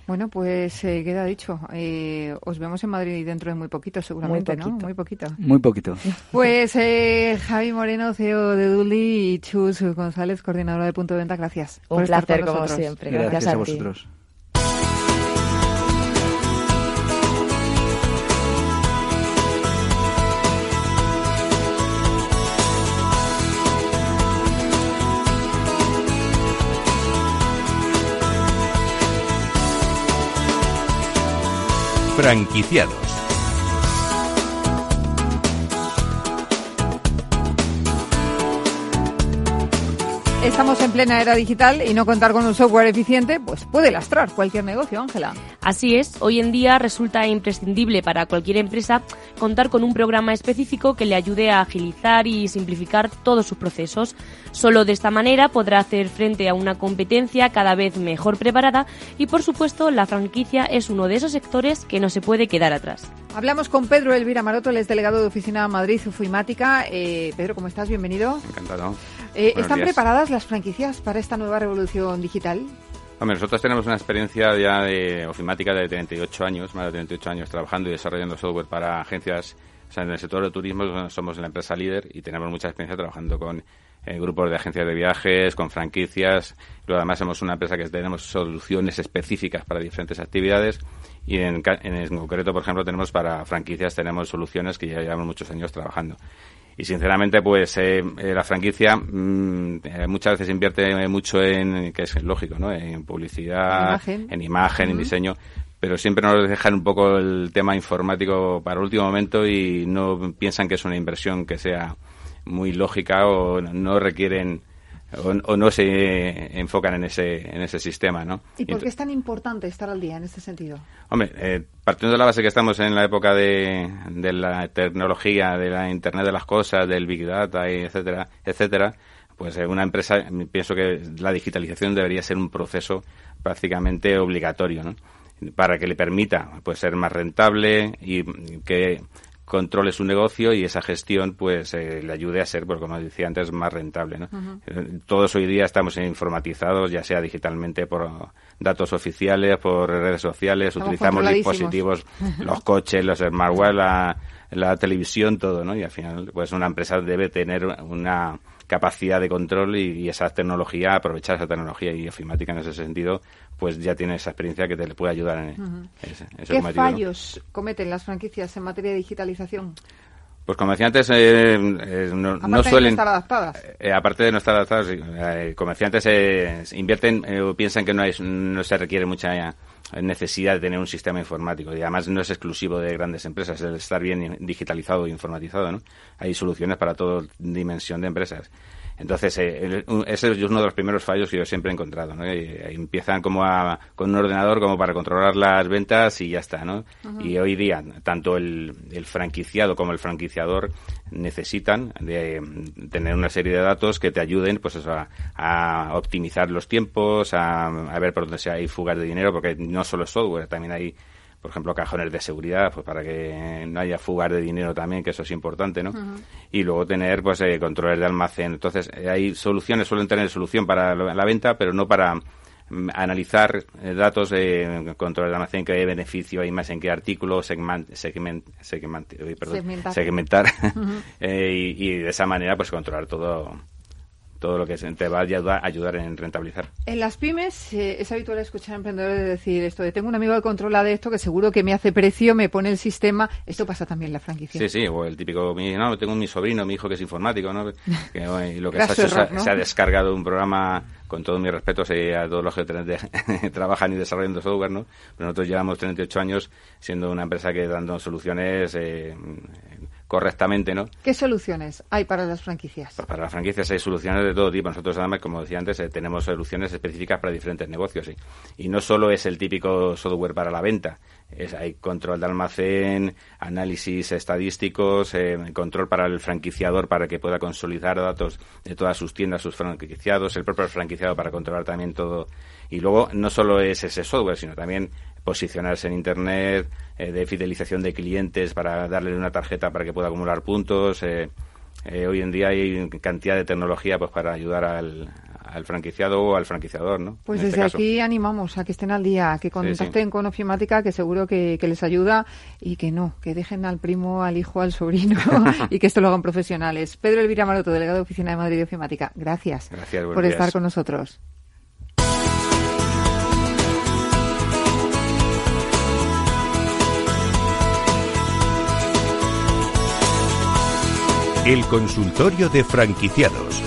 Bueno, pues eh, queda dicho. Eh, os vemos en Madrid dentro de muy poquito, seguramente, ¿no? poquito. Muy poquito. Muy poquito. Pues eh, Javi Moreno, CEO de Dully, y Chus González, coordinadora de Punto de Venta, gracias. Un por estar placer, con como nosotros. siempre. Gracias, a, ti. Franquiciados. Estamos en plena era digital y no contar con un software eficiente pues puede lastrar cualquier negocio, Ángela. Así es, hoy en día resulta imprescindible para cualquier empresa contar con un programa específico que le ayude a agilizar y simplificar todos sus procesos. Solo de esta manera podrá hacer frente a una competencia cada vez mejor preparada y, por supuesto, la franquicia es uno de esos sectores que no se puede quedar atrás. Hablamos con Pedro Elvira Maroto, el es delegado de Oficina Madrid Ufimática. Eh, Pedro, ¿cómo estás? Bienvenido. Encantado. Eh, ¿Están días. preparadas las franquicias para esta nueva revolución digital? Hombre, nosotros tenemos una experiencia ya de ofimática de 38 años, más de 38 años trabajando y desarrollando software para agencias. O sea, en el sector del turismo somos la empresa líder y tenemos mucha experiencia trabajando con eh, grupos de agencias de viajes, con franquicias. Luego, además, somos una empresa que tenemos soluciones específicas para diferentes actividades. Y en, ca- en concreto, por ejemplo, tenemos para franquicias, tenemos soluciones que ya llevamos muchos años trabajando. Y sinceramente, pues eh, eh, la franquicia mm, eh, muchas veces invierte mucho en, que es lógico, ¿no? En publicidad, Imagen. en imagen, en diseño, pero siempre nos dejan un poco el tema informático para el último momento y no piensan que es una inversión que sea muy lógica o no requieren o, o no se enfocan en ese en ese sistema, ¿no? ¿Y por qué es tan importante estar al día en este sentido? Hombre, eh, partiendo de la base que estamos en la época de, de la tecnología, de la Internet de las cosas, del Big Data, etcétera, etcétera, pues eh, una empresa, pienso que la digitalización debería ser un proceso prácticamente obligatorio, ¿no? Para que le permita pues ser más rentable y que controle su negocio y esa gestión pues eh, le ayude a ser, pues, como decía antes, más rentable. ¿no? Eh, Todos hoy día estamos informatizados, ya sea digitalmente por datos oficiales, por redes sociales, Estamos utilizamos dispositivos, los coches, los smartwatch, la- la televisión, todo, ¿no? Y al final, pues una empresa debe tener una capacidad de control y, esa tecnología, aprovechar esa tecnología y ofimática en ese sentido, pues ya tiene esa experiencia que te le puede ayudar en, ese, ¿Qué fallos cometen las franquicias en materia de digitalización? Pues como decía antes, eh, eh, no, suelen... De estar adaptadas. Eh, aparte de no estar adaptadas, como decía antes, invierten o piensan que no, no se requiere mucha necesidad de tener un sistema informático y además no es exclusivo de grandes empresas el estar bien digitalizado e informatizado, ¿no? Hay soluciones para toda dimensión de empresas. Entonces, eh, ese es uno de los primeros fallos que yo siempre he encontrado, ¿no? empiezan como con un ordenador como para controlar las ventas y ya está, ¿no? Y hoy día, tanto el, franquiciado como el franquiciador necesitan de tener una serie de datos que te ayuden, pues a, optimizar los tiempos, a, a ver por dónde hay fugas de dinero, porque no solo es software, también hay por ejemplo, cajones de seguridad, pues para que no haya fugas de dinero también, que eso es importante, ¿no? Y luego tener, pues, eh, controles de almacén. Entonces, eh, hay soluciones, suelen tener solución para la venta, pero no para mm, analizar eh, datos de control de almacén, qué beneficio hay más en qué artículo, segment, segment, segmentar, segmentar y, y, de esa manera pues controlar todo todo lo que te va a ayudar, en rentabilizar. En las pymes eh, es habitual escuchar a emprendedores decir esto de tengo un amigo que controla de esto que seguro que me hace precio, me pone el sistema. Esto pasa también en la franquicia. Sí, sí, o el típico, no, tengo mi sobrino, mi hijo que es informático, ¿no? y lo que se ha hecho se ha descargado un programa con todo mi respeto a todos los que trabajan y desarrollan software, ¿no? Pero nosotros llevamos 38 años siendo una empresa que dando soluciones eh, correctamente, ¿no? ¿Qué soluciones hay para las franquicias? Pues para las franquicias hay soluciones de todo tipo. Nosotros, además, como decía antes, eh, tenemos soluciones específicas para diferentes negocios. ¿sí? Y no solo es el típico software para la venta. Es, hay control de almacén, análisis estadísticos, eh, control para el franquiciador para que pueda consolidar datos de todas sus tiendas, sus franquiciados, el propio franquiciado para controlar también todo. Y luego no solo es ese software, sino también posicionarse en Internet, eh, de fidelización de clientes para darle una tarjeta para que pueda acumular puntos. Eh, eh, hoy en día hay cantidad de tecnología pues para ayudar al, franquiciado o al franquiciador, ¿no? Pues este desde aquí animamos a que estén al día, que contacten con Ofimática, que seguro que, les ayuda y que no, que dejen al primo, al hijo, al sobrino y que esto lo hagan profesionales. Pedro Elvira Maroto, delegado de Oficina de Madrid de Ofimática, gracias, por estar con nosotros. El consultorio de franquiciados.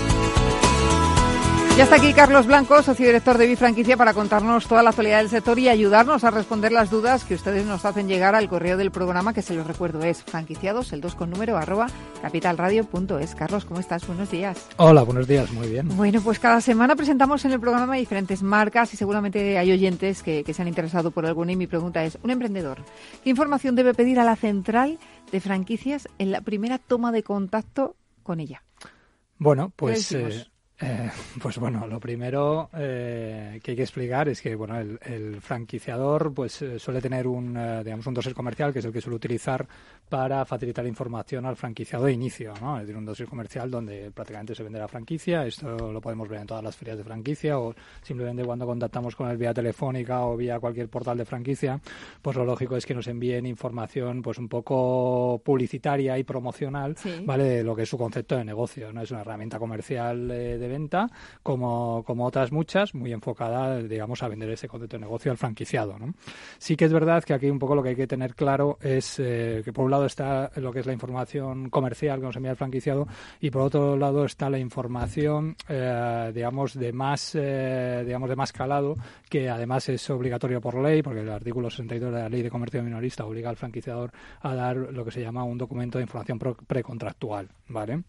Ya está aquí Carlos Blanco, socio director de Bifranquicia, para contarnos toda la actualidad del sector y ayudarnos a responder las dudas que ustedes nos hacen llegar al correo del programa, que se los recuerdo es franquiciados, el 2 con número, arroba capitalradio.es. Carlos, ¿cómo estás? Buenos días. Hola, buenos días, muy bien. Bueno, pues cada semana presentamos en el programa diferentes marcas y seguramente hay oyentes que, que se han interesado por alguna y mi pregunta es, un emprendedor, ¿qué información debe pedir a la central de franquicias en la primera toma de contacto con ella? Bueno, pues eh, pues bueno, lo primero eh, que hay que explicar es que bueno, el, franquiciador pues eh, suele tener un digamos un dossier comercial que es el que suele utilizar para facilitar información al franquiciado de inicio, ¿no? Es decir, un dossier comercial donde prácticamente se vende la franquicia. Esto lo podemos ver en todas las ferias de franquicia o simplemente cuando contactamos con él vía telefónica o vía cualquier portal de franquicia, pues lo lógico es que nos envíen información pues un poco publicitaria y promocional, ¿vale? De lo que es su concepto de negocio, ¿no? Es una herramienta comercial de venta, como, como otras muchas, muy enfocada, digamos, a vender ese concepto de negocio al franquiciado. ¿no? Sí que es verdad que aquí un poco lo que hay que tener claro es eh, que por un lado está lo que es la información comercial que nos envía el franquiciado y por otro lado está la información, eh, digamos, de más, eh, digamos, de más calado, que además es obligatorio por ley, porque el artículo 62 de la Ley de Comercio Minorista obliga al franquiciador a dar lo que se llama un documento de información precontractual, ¿vale?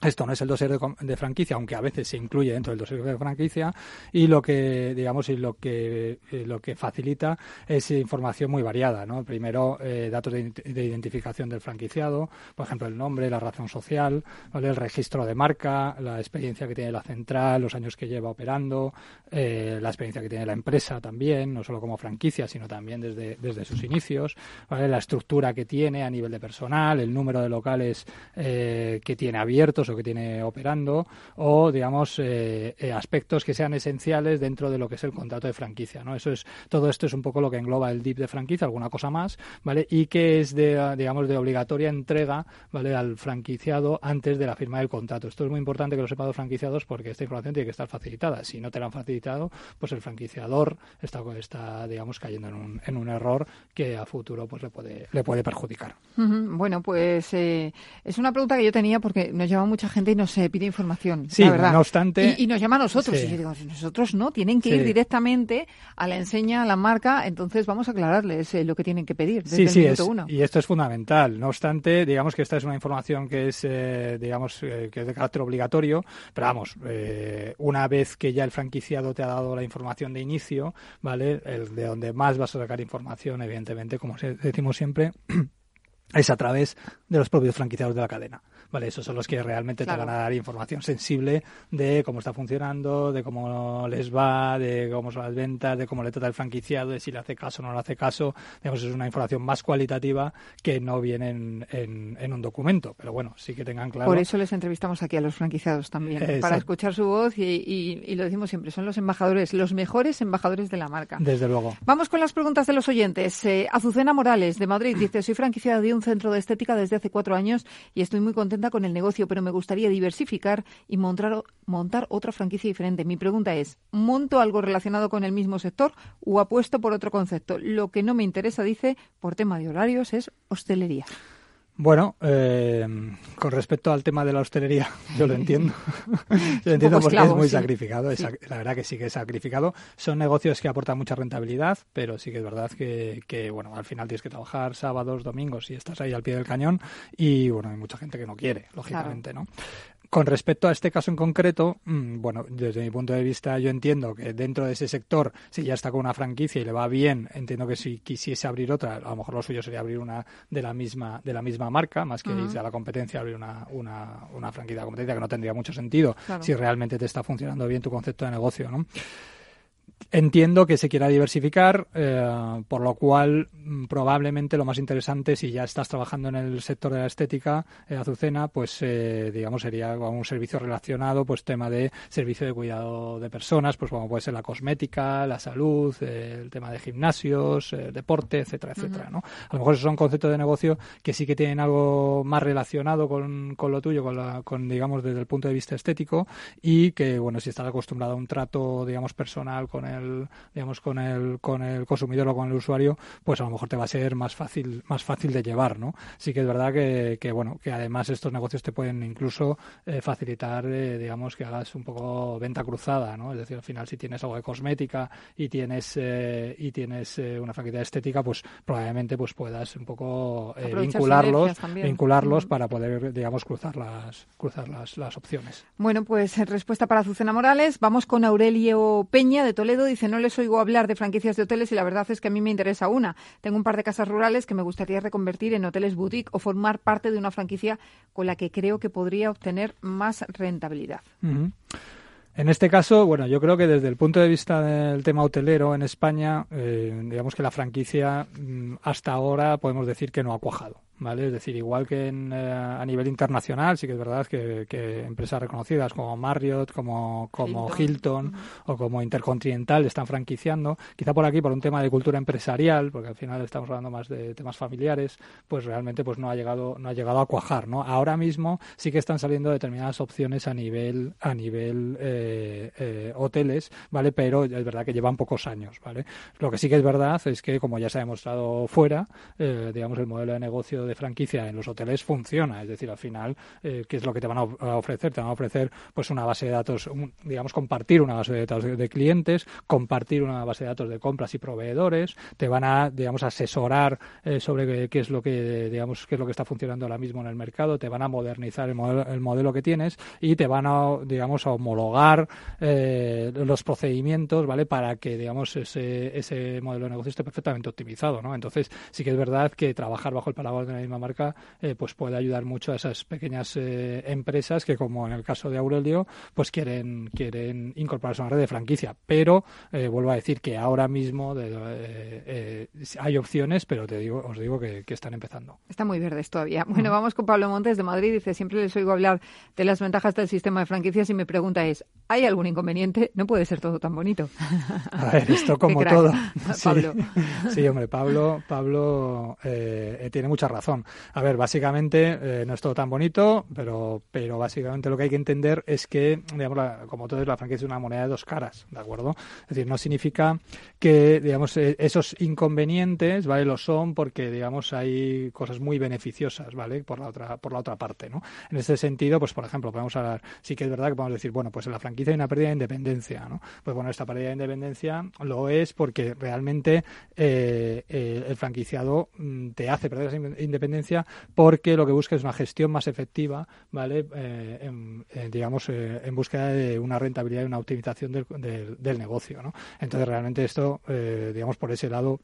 Esto no es el dossier de, franquicia, aunque a veces se incluye dentro del dossier de franquicia y lo que digamos y lo que eh, lo que facilita es información muy variada, ¿no? Primero eh, datos de, identificación del franquiciado, por ejemplo el nombre, la razón social, el registro de marca, la experiencia que tiene la central, los años que lleva operando, eh, la experiencia que tiene la empresa también, no solo como franquicia, sino también desde desde sus inicios, la estructura que tiene a nivel de personal, el número de locales que tiene abiertos negocio que tiene operando o, digamos, eh, eh, aspectos que sean esenciales dentro de lo que es el contrato de franquicia, ¿no? Eso es, todo esto es un poco lo que engloba el DIP de franquicia, alguna cosa más, ¿vale? Y que es de, digamos, de obligatoria entrega, ¿vale? Al franquiciado antes de la firma del contrato. Esto es muy importante que lo sepan los franquiciados porque esta información tiene que estar facilitada. Si no te la han facilitado, pues el franquiciador está, está digamos, cayendo en un, en un error que a futuro pues le puede, le puede perjudicar. Bueno, pues eh, es una pregunta que yo tenía porque nos llama mucha gente y nos pide información. Sí, la verdad. no obstante. Y, nos llama a nosotros. Y yo digo, nosotros no, tienen que ir directamente a la enseña, a la marca. Entonces vamos a aclararles eh, lo que tienen que pedir desde sí, el sí, uno. Y esto es fundamental. No obstante, digamos que esta es una información que es, eh, digamos, que es de carácter obligatorio. Pero vamos, una vez que ya el franquiciado te ha dado la información de inicio, ¿vale? El de donde más vas a sacar información, evidentemente, como decimos siempre, es a través de los propios franquiciados de la cadena. Vale, esos son los que realmente te van a dar información sensible de cómo está funcionando, de cómo les va, de cómo son las ventas, de cómo le trata el franquiciado, de si le hace caso o no le hace caso. Digamos, es una información más cualitativa que no viene en, un documento. Pero bueno, sí que tengan claro. Por eso les entrevistamos aquí a los franquiciados también, para escuchar su voz y, lo decimos siempre, son los embajadores, los mejores embajadores de la marca. Desde luego. Vamos con las preguntas de los oyentes. Eh, Azucena Morales, de Madrid, dice, soy franquiciada de un centro de estética desde hace cuatro años y estoy muy contenta con el negocio, pero me gustaría diversificar y montar, montar otra franquicia diferente. Mi pregunta es, ¿monto algo relacionado con el mismo sector o apuesto por otro concepto? Lo que no me interesa, dice, por tema de horarios, es hostelería. Bueno, eh, con respecto al tema de la hostelería, yo lo entiendo. yo lo entiendo porque es muy sacrificado. la verdad que sí que es sacrificado. Son negocios que aportan mucha rentabilidad, pero sí que es verdad que, que, bueno, al final tienes que trabajar sábados, domingos y estás ahí al pie del cañón. Y bueno, hay mucha gente que no quiere, lógicamente, ¿no? Con respecto a este caso en concreto, mm, bueno, desde mi punto de vista yo entiendo que dentro de ese sector, si ya está con una franquicia y le va bien, entiendo que si quisiese abrir otra, a lo mejor lo suyo sería abrir una de la misma de la misma marca, más que irse a la competencia, abrir una, una, una franquicia de competencia que no tendría mucho sentido si realmente te está funcionando bien tu concepto de negocio, ¿no? Entiendo que se quiera diversificar, eh, por lo cual mm, probablemente lo más interesante, si ya estás trabajando en el sector de la estética, eh, Azucena, pues eh, digamos sería un servicio relacionado, pues tema de servicio de cuidado de personas, pues como puede ser la cosmética, la salud, el tema de gimnasios, deporte, etcétera, etcétera, ¿no? A lo mejor esos son conceptos de negocio que sí que tienen algo más relacionado con, con lo tuyo, con, la, con digamos desde el punto de vista estético y que bueno si estás acostumbrado a un trato digamos personal con el, digamos, con el, con el consumidor o con el usuario, pues a lo mejor te va a ser más fácil, más fácil de llevar, ¿no? Sí que es verdad que, que bueno, que además estos negocios te pueden incluso eh, facilitar, eh, digamos, que hagas un poco venta cruzada, ¿no? Es decir, al final si tienes algo de cosmética y tienes, eh, y tienes una franquicia estética, pues probablemente pues puedas un poco vincularlos, vincularlos para poder, digamos, cruzar las, cruzar las, las opciones. Bueno, pues en respuesta para Azucena Morales, vamos con Aurelio Peña de Toledo dice, no les oigo hablar de franquicias de hoteles y la verdad es que a mí me interesa una. Tengo un par de casas rurales que me gustaría reconvertir en hoteles boutique o formar parte de una franquicia con la que creo que podría obtener más rentabilidad. En este caso, bueno, yo creo que desde el punto de vista del tema hotelero en España, eh, digamos que la franquicia mm, hasta ahora podemos decir que no ha cuajado. ¿Vale? Es decir, igual que en, eh, a nivel internacional, sí que es verdad que, que empresas reconocidas como Marriott, como, como Hilton, o como Intercontinental están franquiciando. Quizá por aquí, por un tema de cultura empresarial, porque al final estamos hablando más de temas familiares, pues realmente pues no ha llegado, no ha llegado a cuajar, ¿no? Ahora mismo sí que están saliendo determinadas opciones a nivel, a nivel eh, eh, hoteles, ¿vale? Pero es verdad que llevan pocos años, ¿vale? Lo que sí que es verdad es que, como ya se ha demostrado fuera, digamos, el modelo de negocio de franquicia en los hoteles funciona. Es decir, al final, eh, ¿qué es lo que te van a ofrecer? Te van a ofrecer pues una base de datos, digamos, compartir una base de datos de clientes, compartir una base de datos de compras y proveedores, te van a, digamos, asesorar eh, sobre qué, es lo que, digamos, qué es lo que está funcionando ahora mismo en el mercado, te van a modernizar el modelo, el modelo que tienes y te van a, digamos, a homologar eh, los procedimientos, ¿vale? Para que, digamos, ese, ese modelo de negocio esté perfectamente optimizado, ¿no? Entonces, sí que es verdad que trabajar bajo el paraguas de la misma marca, eh, pues puede ayudar mucho a esas pequeñas eh, empresas que, como en el caso de Aurelio, pues quieren, quieren incorporarse a una red de franquicia. Pero eh, vuelvo a decir que ahora mismo hay opciones, pero te digo, os digo que, están empezando. Está muy verdes todavía. Bueno, vamos con Pablo Montes de Madrid. Dice, siempre les oigo hablar de las ventajas del sistema de franquicias y mi pregunta es, ¿hay algún inconveniente? No puede ser todo tan bonito. A ver, esto como todo. Sí, hombre, Pablo, Pablo eh, tiene mucha razón. A ver, básicamente eh, no es todo tan bonito, pero, pero básicamente lo que hay que entender es que, digamos, como todo es la franquicia es una moneda de dos caras, ¿de acuerdo? Es decir, no significa que, digamos, eh, esos inconvenientes, ¿vale? Lo son porque, digamos, hay cosas muy beneficiosas, ¿vale? Por la otra, por la otra parte, ¿no? En ese sentido, pues, por ejemplo, podemos hablar, sí que es verdad que podemos decir, bueno, pues en la franquicia hay una pérdida de independencia, ¿no? Pues bueno, esta pérdida de independencia lo es porque realmente eh, eh, el franquiciado mm, te hace perder esa independencia porque lo que busca es una gestión más efectiva, ¿vale? Eh, digamos, en búsqueda de una rentabilidad y una optimización del, del, del negocio, ¿no? Entonces, realmente esto, digamos, por ese lado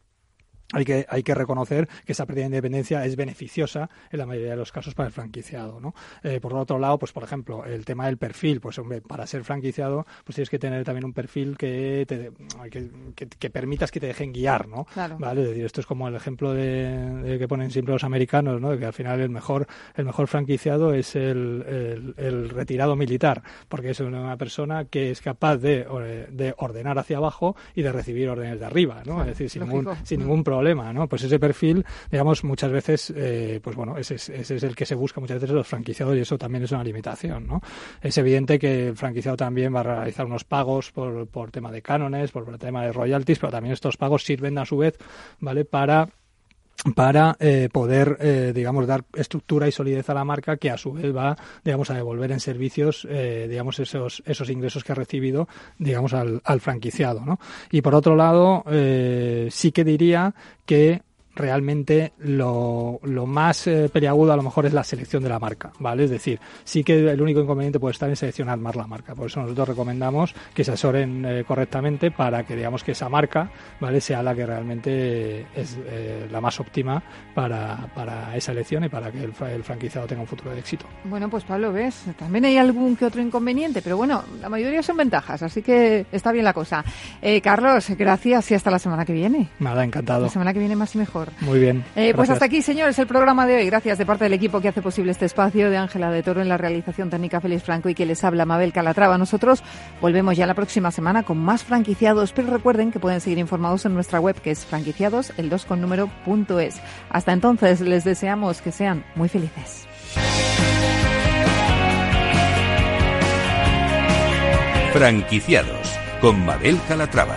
hay que, hay que reconocer que esa pérdida de independencia es beneficiosa en la mayoría de los casos para el franquiciado. ¿no? Eh, por otro lado, pues por ejemplo, el tema del perfil, pues hombre, para ser franquiciado, pues tienes que tener también un perfil que te que, que, permitas que te dejen guiar, ¿no? ¿Vale? Es decir, esto es como el ejemplo de, que ponen siempre los americanos, ¿no? De que al final el mejor, el mejor franquiciado es el, el, retirado militar, porque es una persona que es capaz de, de, ordenar hacia abajo y de recibir órdenes de arriba, ¿no? es decir, sin ningún, sin ningún problema problema, ¿no? Pues ese perfil, digamos, muchas veces, eh, pues bueno, ese, es el que se busca muchas veces los franquiciados y eso también es una limitación, ¿no? Es evidente que el franquiciado también va a realizar unos pagos por, por tema de cánones, por tema de royalties, pero también estos pagos sirven a su vez, ¿vale? Para para eh, poder, eh, digamos, dar estructura y solidez a la marca que a su vez va, digamos, a devolver en servicios, eh, digamos, esos, esos ingresos que ha recibido, digamos, al, al franquiciado, ¿no? Y por otro lado, sí que diría que realmente lo, lo más eh, peliagudo a lo mejor es la selección de la marca, ¿vale? Es decir, sí que el único inconveniente puede estar en seleccionar más la marca. Por eso nosotros recomendamos que se asesoren eh, correctamente para que digamos que esa marca, ¿vale? Sea la que realmente es eh, la más óptima para, para esa elección y para que el, el, franquiciado tenga un futuro de éxito. Bueno, pues Pablo, ves, también hay algún que otro inconveniente, pero bueno, la mayoría son ventajas, así que está bien la cosa. Carlos, gracias y hasta la semana que viene. Nada, encantado. La semana que viene más y mejor. Muy bien. Eh, pues hasta aquí, señores, el programa de hoy. Gracias de parte del equipo que hace posible este espacio, de Ángela de Toro en la realización técnica Félix Franco y que les habla Mabel Calatrava. Nosotros volvemos ya la próxima semana con más franquiciados, pero recuerden que pueden seguir informados en nuestra web que es franquiciados, el 2 con número punto es. Hasta entonces, les deseamos que sean muy felices. Franquiciados con Mabel Calatrava.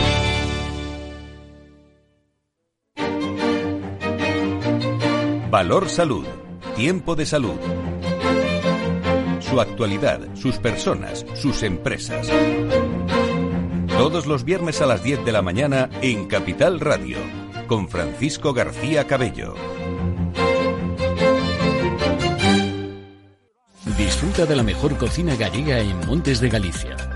Valor Salud. Tiempo de salud. Su actualidad, sus personas, sus empresas. Todos los viernes a las 10 de la mañana en Capital Radio, con Francisco García Cabello. Disfruta de la mejor cocina gallega en Montes de Galicia.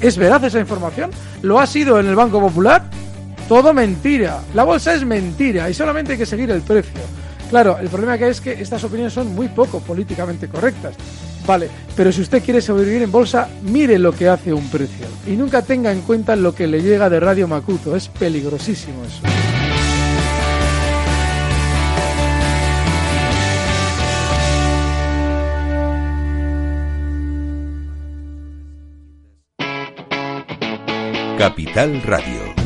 ¿Es veraz esa información? ¿Lo ha sido en el Banco Popular? Todo mentira. La bolsa es mentira y solamente hay que seguir el precio. Claro, el problema que es que estas opiniones son muy poco políticamente correctas. Vale, pero si usted quiere sobrevivir en bolsa, mire lo que hace un precio. Y nunca tenga en cuenta lo que le llega de Radio Macuto. Es peligrosísimo eso. Capital Radio.